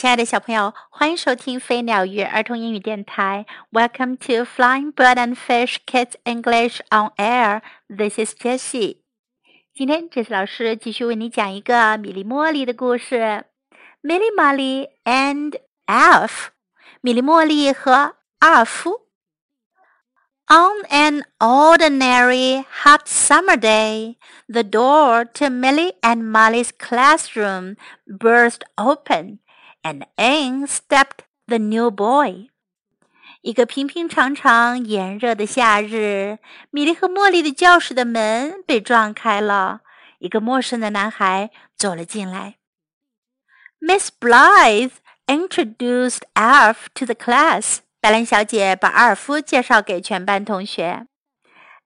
亲爱的小朋友，欢迎收听飞鸟鱼儿童英语电台。Welcome to Flying Bird and Fish Kids English on Air. This is Jessie. 今天，Jessie 老师继续为你讲一个米莉茉莉的故事。米莉茉莉 and Alf，米莉茉莉和阿尔夫。On an ordinary hot summer day, the door to Milly and Molly's classroom burst open and in stepped the new boy. 一个平平常常、炎热的夏日，米莉和茉莉的教室的门被撞开了，一个陌生的男孩走了进来。Miss Blythe introduced Alf to the class. 白兰小姐把阿尔夫介绍给全班同学。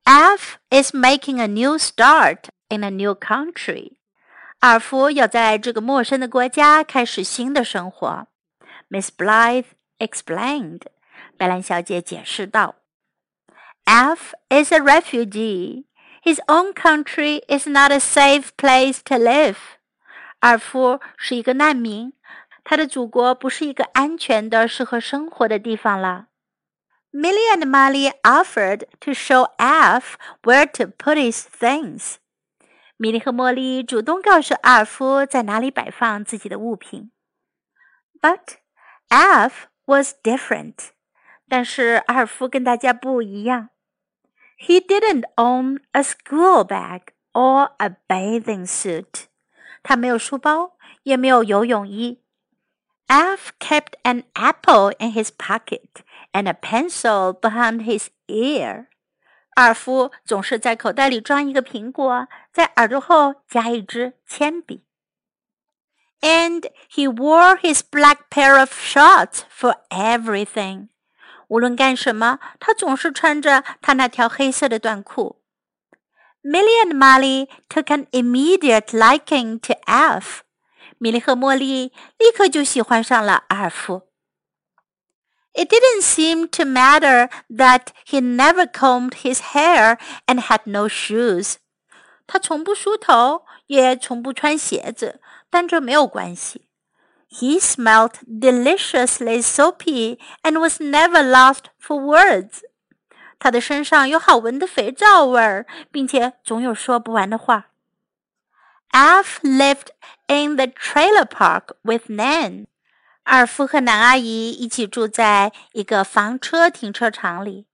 Alf is making a new start in a new country. 尔福要在这个陌生的国家开始新的生活。Miss Blythe explained，白兰小姐解释道：“Alf is a refugee. His own country is not a safe place to live.” 尔夫是一个难民，他的祖国不是一个安全的、适合生活的地方了。Milly and Molly offered to show Alf where to put his things. 米莉和茉莉主动告诉阿尔夫在哪里摆放自己的物品。But Alf was different. 但是阿尔夫跟大家不一样。He didn't own a school bag or a bathing suit. 他没有书包，也没有游泳衣。Alf kept an apple in his pocket and a pencil behind his ear. 二夫总是在口袋里装一个苹果，在耳朵后夹一支铅笔。And he wore his black pair of shorts for everything。无论干什么，他总是穿着他那条黑色的短裤。Milly and Molly took an immediate liking to Alf。米莉和茉莉立刻就喜欢上了阿尔夫。It didn't seem to matter that he never combed his hair and had no shoes. 他从不梳头，也从不穿鞋子，但这没有关系。He smelled deliciously soapy and was never lost for words. 他的身上有好闻的肥皂味儿，并且总有说不完的话。Alf lived in the trailer park with Nan. 二夫和南阿姨一起住在一个房车停车场里。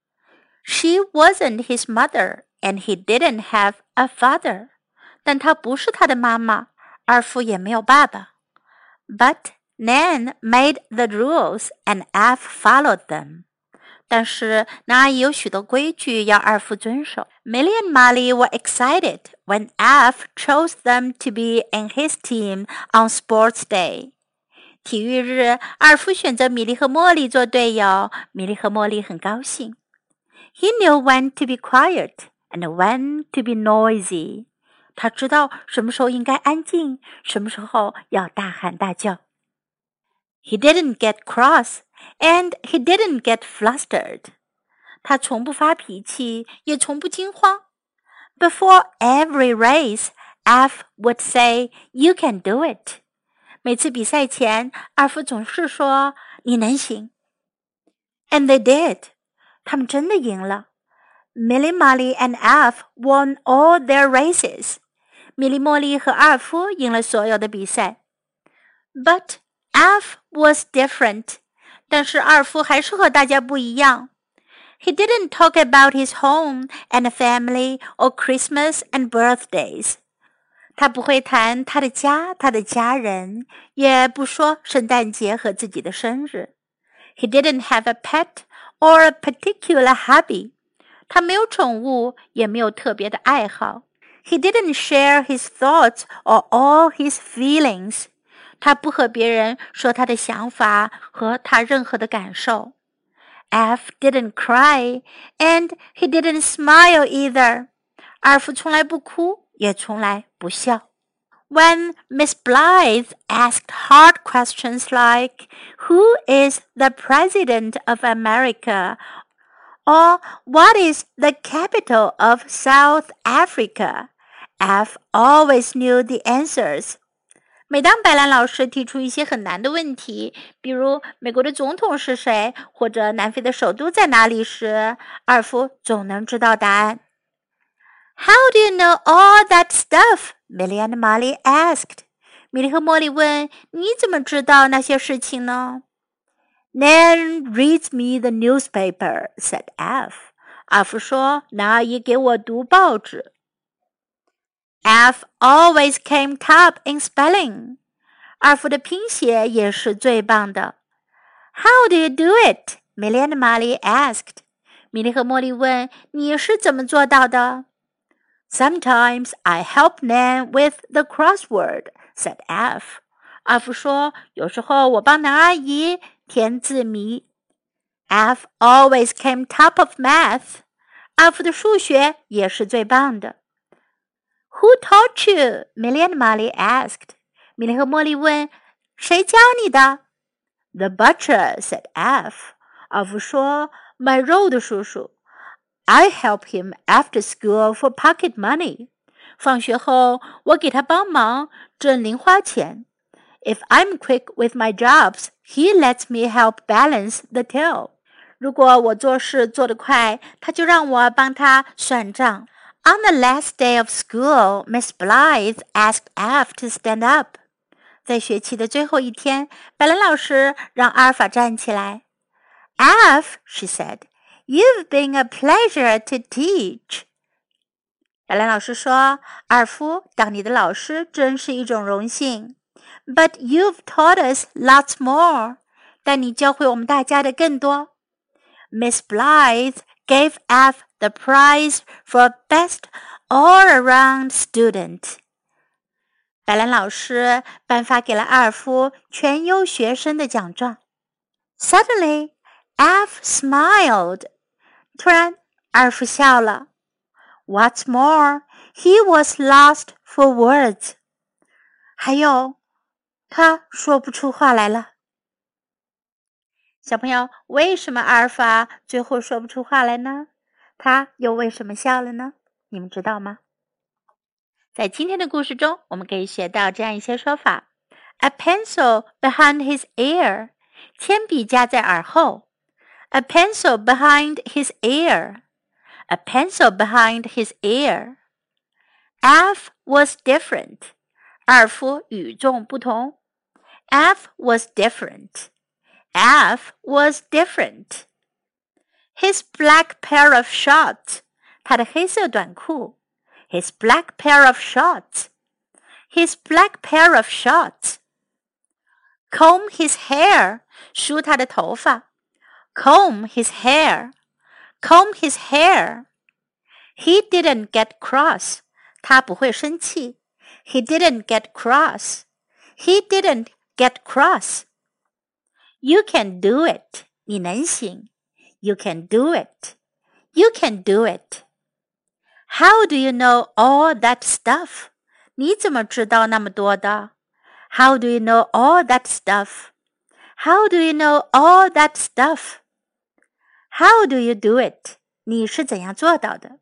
She wasn't his mother, and he didn't have a father. 但她不是他的妈妈，二夫也没有爸爸。But Nan made the rules, and Alf followed them. 但是南阿姨有许多规矩要二夫遵守。Milly and Molly were excited when Alf chose them to be in his team on sports day. 体育日，阿尔夫选择米莉和茉莉做队友。米莉和茉莉很高兴。He knew when to be quiet and when to be noisy. 他知道什么时候应该安静，什么时候要大喊大叫。He didn't get cross and he didn't get flustered. 他从不发脾气，也从不惊慌。Before every race, F would say, "You can do it." 每次比赛前，二夫总是说：“你能行。” And they did，他们真的赢了。Milly, Molly and Alf won all their races。米莉、茉莉和阿尔夫赢了所有的比赛。But Alf was different，但是阿尔夫还是和大家不一样。He didn't talk about his home and family or Christmas and birthdays。他不会谈他的家、他的家人，也不说圣诞节和自己的生日。He didn't have a pet or a particular hobby. 他没有宠物，也没有特别的爱好。He didn't share his thoughts or all his feelings. 他不和别人说他的想法和他任何的感受。F didn't cry, and he didn't smile either. 阿尔夫从来不哭，也从来不笑。When Miss Blythe asked hard questions like, Who is the President of America? or What is the capital of South Africa? Alf always knew the answers. 每当白兰老师提出一些很难的问题，比如美国的总统是谁，或者南非的首都在哪里时，二夫总能知道答案。how do you know all that stuff? Milly and Molly asked. 米莉和茉莉问：“你怎么知道那些事情呢？” Nan reads me the newspaper," said Alf. F 说：“南阿姨给我读报纸。” Alf always came top in spelling. 二夫的拼写也是最棒的。How do you do it? Milly and Molly asked. 米莉和茉莉问：“你是怎么做到的？” Sometimes I help Nan with the crossword," said Alf. F 说：“有时候我帮南阿姨填字谜。” Always came top of math. F 的数学也是最棒的。Who taught you? Milly and Molly asked. 米莉和茉莉问：“谁教你的？”The butcher said. Alf. F 说：“卖肉的叔叔。” I help him after school for pocket money. 放学后，我给他帮忙挣零花钱。If I'm quick with my jobs, he lets me help balance the till. 如果我做事做得快，他就让我帮他算账。on the last day of school, Miss Blythe asked F to stand up. 在学期的最后一天，白兰老师让阿尔法站起来。F, she said, You've been a pleasure to teach, teach。雅兰老师说：“尔夫，当你的老师真是一种荣幸。”But you've taught us lots more. 但你教会我们大家的更多。Miss Blythe gave Alf the prize for best all-around student。白兰老师颁发给了阿尔夫全优学生的奖状。Suddenly, Alf smiled 突然，阿尔夫笑了。What's more, he was lost for words. 还有，他说不出话来了。小朋友，为什么阿尔法最后说不出话来呢？他又为什么笑了呢？你们知道吗？在今天的故事中，我们可以学到这样一些说法：a pencil behind his ear，铅笔夹在耳后 A pencil behind his ear. A pencil behind his ear. Alf was different. 二夫与众不同。Alf was different. Alf was different. His black pair of shorts. 他的黑色短裤。His black pair of shorts. His black pair of shorts. Comb his hair. 梳他的头发。Comb his hair. Comb his hair. He didn't get cross，他不会生气。He didn't get cross. He didn't get cross. You can do it，你能行。you can do it. You can do it. How do you know all that stuff? 你怎么知道那么多的？How do you know all that stuff? How do you know all that stuff? How do you do it? it？你是怎样做到的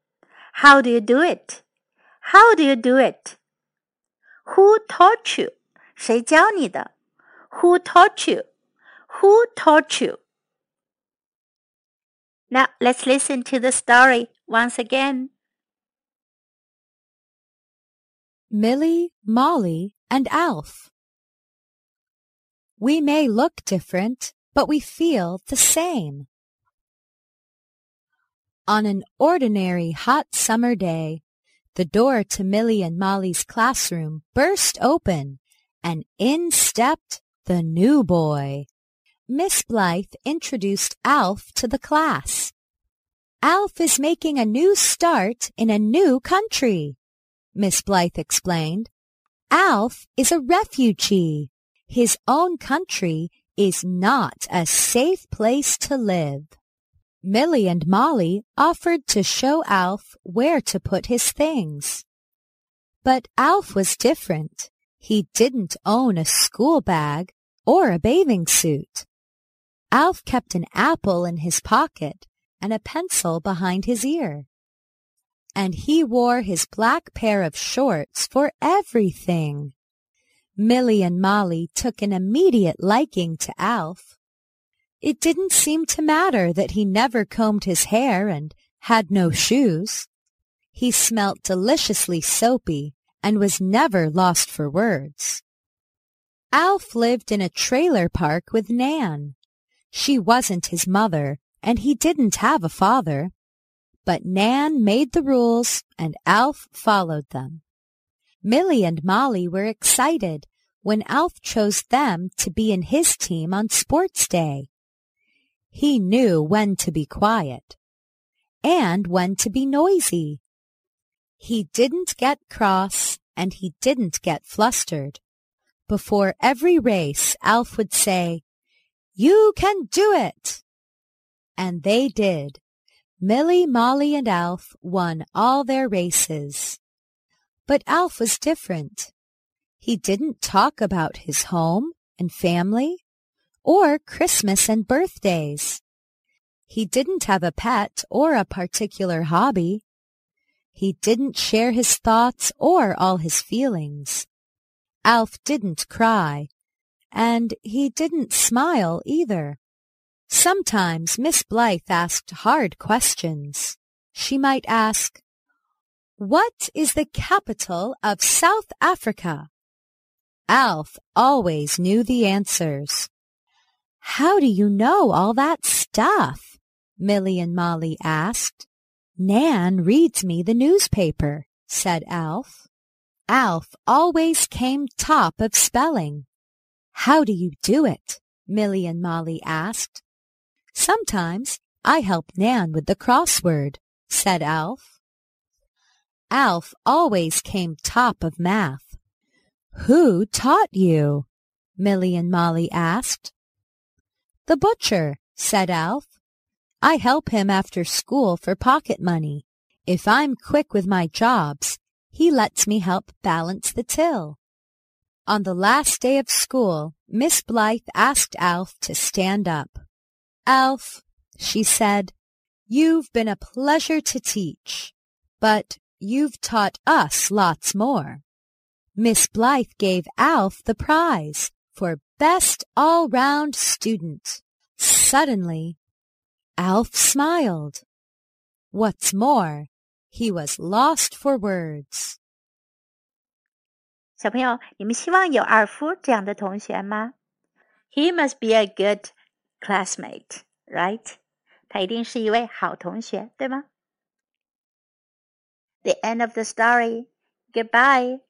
？How do you do it? How do you do it? Who taught you? 谁教你的? Who taught you? Who taught you? Now let's listen to the story once again. Milly, Molly, and Alf. We may look different, but we feel the same. On an ordinary hot summer day, the door to Milly and Molly's classroom burst open, and in stepped the new boy. Miss Blythe introduced Alf to the class. Alf is making a new start in a new country, Miss Blythe explained. Alf is a refugee. His own country is not a safe place to live. Milly and Molly offered to show Alf where to put his things. But Alf was different. He didn't own a school bag or a bathing suit. Alf kept an apple in his pocket and a pencil behind his ear. And he wore his black pair of shorts for everything. Milly and Molly took an immediate liking to Alf. It didn't seem to matter that he never combed his hair and had no shoes. He smelt deliciously soapy and was never lost for words. Alf lived in a trailer park with Nan. She wasn't his mother, and he didn't have a father. But Nan made the rules, and Alf followed them. Milly and Molly were excited when Alf chose them to be in his team on sports day. He knew when to be quiet and when to be noisy. He didn't get cross and he didn't get flustered. Before every race, Alf would say, You can do it! And they did. Milly, Molly, and Alf won all their races. But Alf was different. He didn't talk about his home and family or Christmas and birthdays. He didn't have a pet or a particular hobby. He didn't share his thoughts or all his feelings. Alf didn't cry, and he didn't smile either. Sometimes Miss Blythe asked hard questions. She might ask, what is the capital of South Africa? Alf always knew the answers. How do you know all that stuff? Milly and Molly asked. Nan reads me the newspaper, said Alf. Alf always came top of spelling. How do you do it? Milly and Molly asked. Sometimes I help Nan with the crossword, said Alf. Alf always came top of math. Who taught you? Milly and Molly asked. The butcher, said Alf. I help him after school for pocket money. If I'm quick with my jobs, he lets me help balance the till. On the last day of school, Miss Blythe asked Alf to stand up. Alf, she said, you've been a pleasure to teach, but You've taught us lots more. Miss Blythe gave Alf the prize for Best All-Round Student. Suddenly, Alf smiled. What's more, he was lost for words. 小朋友，你们希望有二夫这样的同学吗？He must be a good classmate, right? 他一定是一位好同学，对吗？the end of the story. Goodbye.